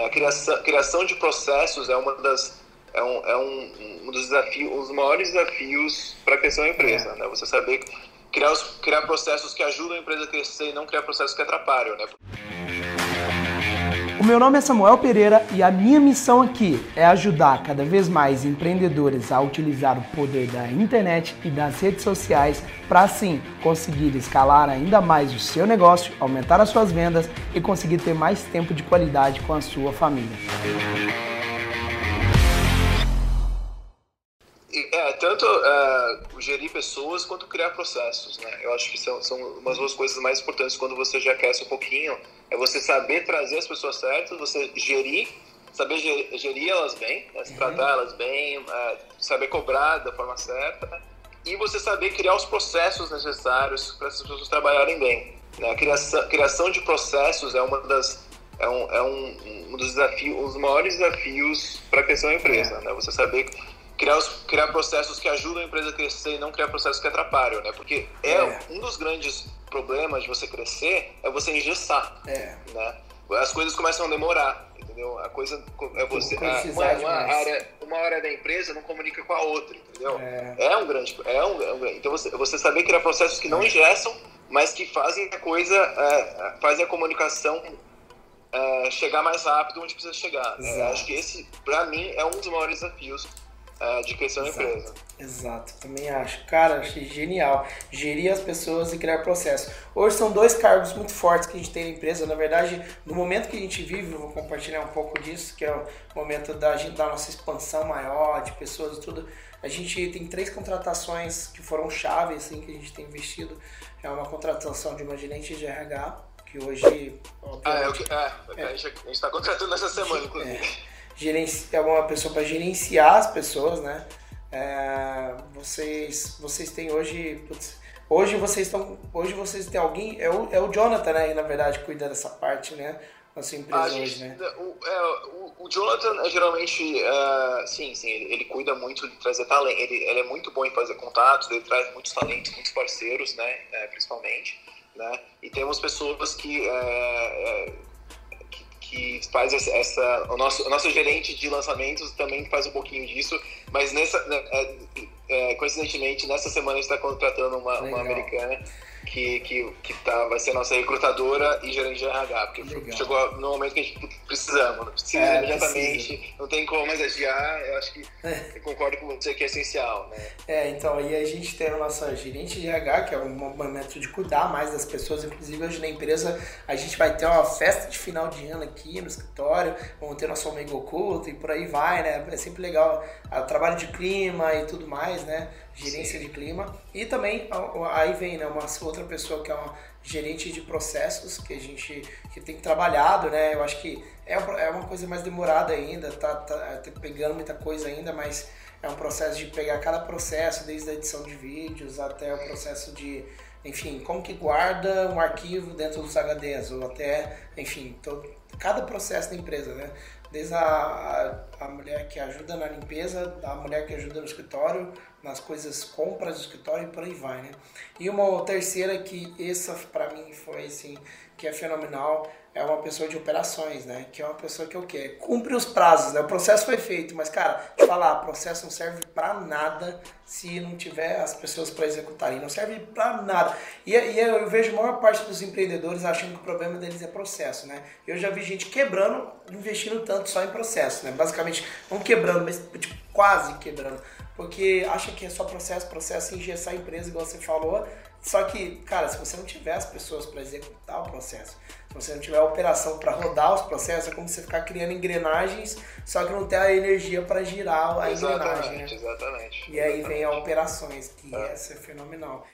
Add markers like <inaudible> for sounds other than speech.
Né? A criação, criação de processos é uma das é um, é um, um dos desafios, um dos maiores desafios para crescer uma empresa, é. né? Você saber criar, os, criar processos que ajudam a empresa a crescer e não criar processos que atrapalham, né? Meu nome é Samuel Pereira e a minha missão aqui é ajudar cada vez mais empreendedores a utilizar o poder da internet e das redes sociais para assim conseguir escalar ainda mais o seu negócio, aumentar as suas vendas e conseguir ter mais tempo de qualidade com a sua família. Tanto uh, gerir pessoas quanto criar processos, né? Eu acho que são, são umas duas coisas mais importantes quando você já cresce um pouquinho. É você saber trazer as pessoas certas, você gerir, saber gerir, gerir elas bem, né? uhum. tratar elas bem, uh, saber cobrar da forma certa e você saber criar os processos necessários para essas pessoas trabalharem bem. Né? A criação, criação de processos é uma das é um, é um, um dos desafios, um dos maiores desafios para crescer uma empresa, é. né? Você saber criar, os, criar processos que ajudam a empresa a crescer e não criar processos que atrapalham, né? Porque é, é. um dos grandes problemas de você crescer é você engessar, é. né? As coisas começam a demorar, entendeu? A coisa é você a, uma, uma área uma área da empresa não comunica com a outra, entendeu? É, é um grande é um, é um então você, você saber criar processos que não engessam, mas que fazem a coisa é, fazem a comunicação é, chegar mais rápido onde precisa chegar. Né? Acho que esse, para mim, é um dos maiores desafios é, de crescer uma empresa. Exato, também acho. Cara, achei genial. Gerir as pessoas e criar processo. Hoje são dois cargos muito fortes que a gente tem na empresa. Na verdade, no momento que a gente vive, eu vou compartilhar um pouco disso, que é o momento da, gente, da nossa expansão maior, de pessoas e tudo. A gente tem três contratações que foram chave, assim, que a gente tem investido. É uma contratação de uma gerente de RH, que hoje. Ah, é, é, é. a gente está contratando essa semana, <laughs> inclusive. É é uma pessoa para gerenciar as pessoas, né? É, vocês, vocês têm hoje, putz, hoje vocês estão, hoje vocês têm alguém, é o, é o Jonathan, né? na verdade cuida dessa parte, né? Na sua empresa gente, hoje, né? O, é, o, o, Jonathan é geralmente, uh, sim, sim, ele, ele, cuida muito de trazer talento, ele, ele é muito bom em fazer contatos, ele traz muitos talentos, muitos parceiros, né? É, principalmente, né? E temos pessoas que é, que faz essa. O nosso, o nosso gerente de lançamentos também faz um pouquinho disso, mas nessa, né, é, é, coincidentemente, nessa semana a gente está contratando uma, uma americana que, que, que tá, vai ser nossa recrutadora e gerente de RH, porque Legal. chegou no momento que a gente precisamos, precisa é, imediatamente, precisa. não tem como mais adiar, eu acho que é. eu concordo com você que é essencial, né? É, então, aí a gente tem a nossa gerente de RH, que é um momento de cuidar mais das pessoas, inclusive hoje na empresa a gente vai ter uma festa de final de ano aqui no escritório, vamos ter nosso amigo oculto e por aí vai, né? É sempre legal o trabalho de clima e tudo mais, né? Gerência Sim. de clima. E também aí vem né, uma outra pessoa que é uma gerente de processos que a gente que tem trabalhado, né? Eu acho que é, é uma coisa mais demorada ainda, tá, tá, tá pegando muita coisa ainda, mas é um processo de pegar cada processo, desde a edição de vídeos até o processo de, enfim, como que guarda um arquivo dentro dos HDs, ou até, enfim, todo, cada processo da empresa, né? Desde a, a, a mulher que ajuda na limpeza, a mulher que ajuda no escritório, nas coisas compras do escritório e por aí vai, né? E uma terceira que essa para mim foi assim, que é fenomenal, é uma pessoa de operações, né? Que é uma pessoa que o quê? Cumpre os prazos, né? O processo foi feito, mas cara, falar, processo não serve para nada se não tiver as pessoas para executarem, não serve para nada. E, e, eu vejo a maior parte dos empreendedores achando que o problema deles é processo, né? Eu já vi gente quebrando, investindo tanto só em processo, né? Basicamente, não quebrando, mas tipo, quase quebrando porque acha que é só processo, processo, engessar a empresa, igual você falou. Só que, cara, se você não tiver as pessoas para executar o processo, se você não tiver a operação para rodar os processos, é como você ficar criando engrenagens, só que não ter a energia para girar a exatamente, engrenagem. Né? Exatamente. E aí vem a operações, que é. essa é fenomenal.